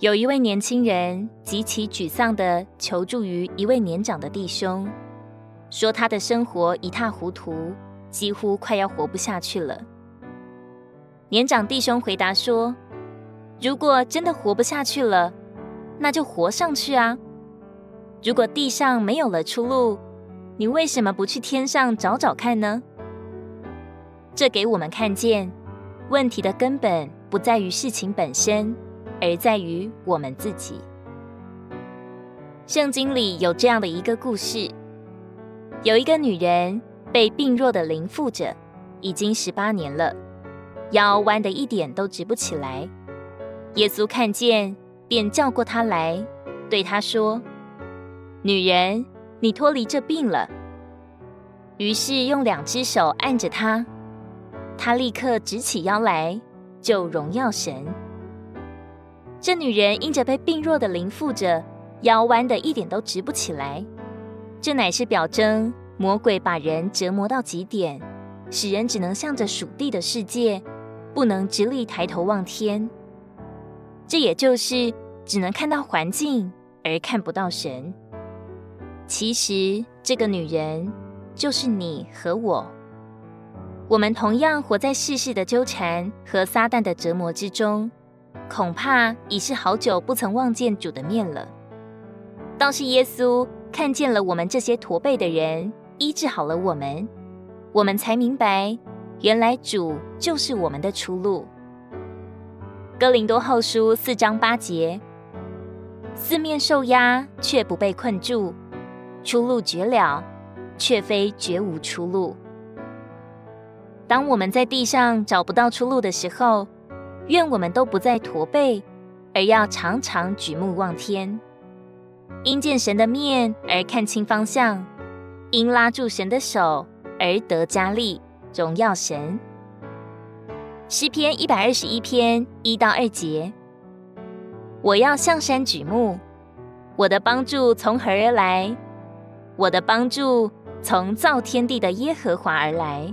有一位年轻人极其沮丧地求助于一位年长的弟兄，说他的生活一塌糊涂，几乎快要活不下去了。年长弟兄回答说：“如果真的活不下去了，那就活上去啊！如果地上没有了出路，你为什么不去天上找找看呢？”这给我们看见，问题的根本不在于事情本身。而在于我们自己。圣经里有这样的一个故事：有一个女人被病弱的灵附着，已经十八年了，腰弯得一点都直不起来。耶稣看见，便叫过她来，对她说：“女人，你脱离这病了。”于是用两只手按着她，她立刻直起腰来，就荣耀神。这女人因着被病弱的灵附着，腰弯得一点都直不起来。这乃是表征魔鬼把人折磨到极点，使人只能向着属地的世界，不能直立抬头望天。这也就是只能看到环境而看不到神。其实这个女人就是你和我，我们同样活在世事的纠缠和撒旦的折磨之中。恐怕已是好久不曾望见主的面了。倒是耶稣看见了我们这些驼背的人，医治好了我们，我们才明白，原来主就是我们的出路。哥林多后书四章八节：四面受压，却不被困住；出路绝了，却非绝无出路。当我们在地上找不到出路的时候，愿我们都不再驼背，而要常常举目望天，因见神的面而看清方向，因拉住神的手而得加力，荣耀神。诗篇一百二十一篇一到二节：我要向山举目，我的帮助从何而来？我的帮助从造天地的耶和华而来。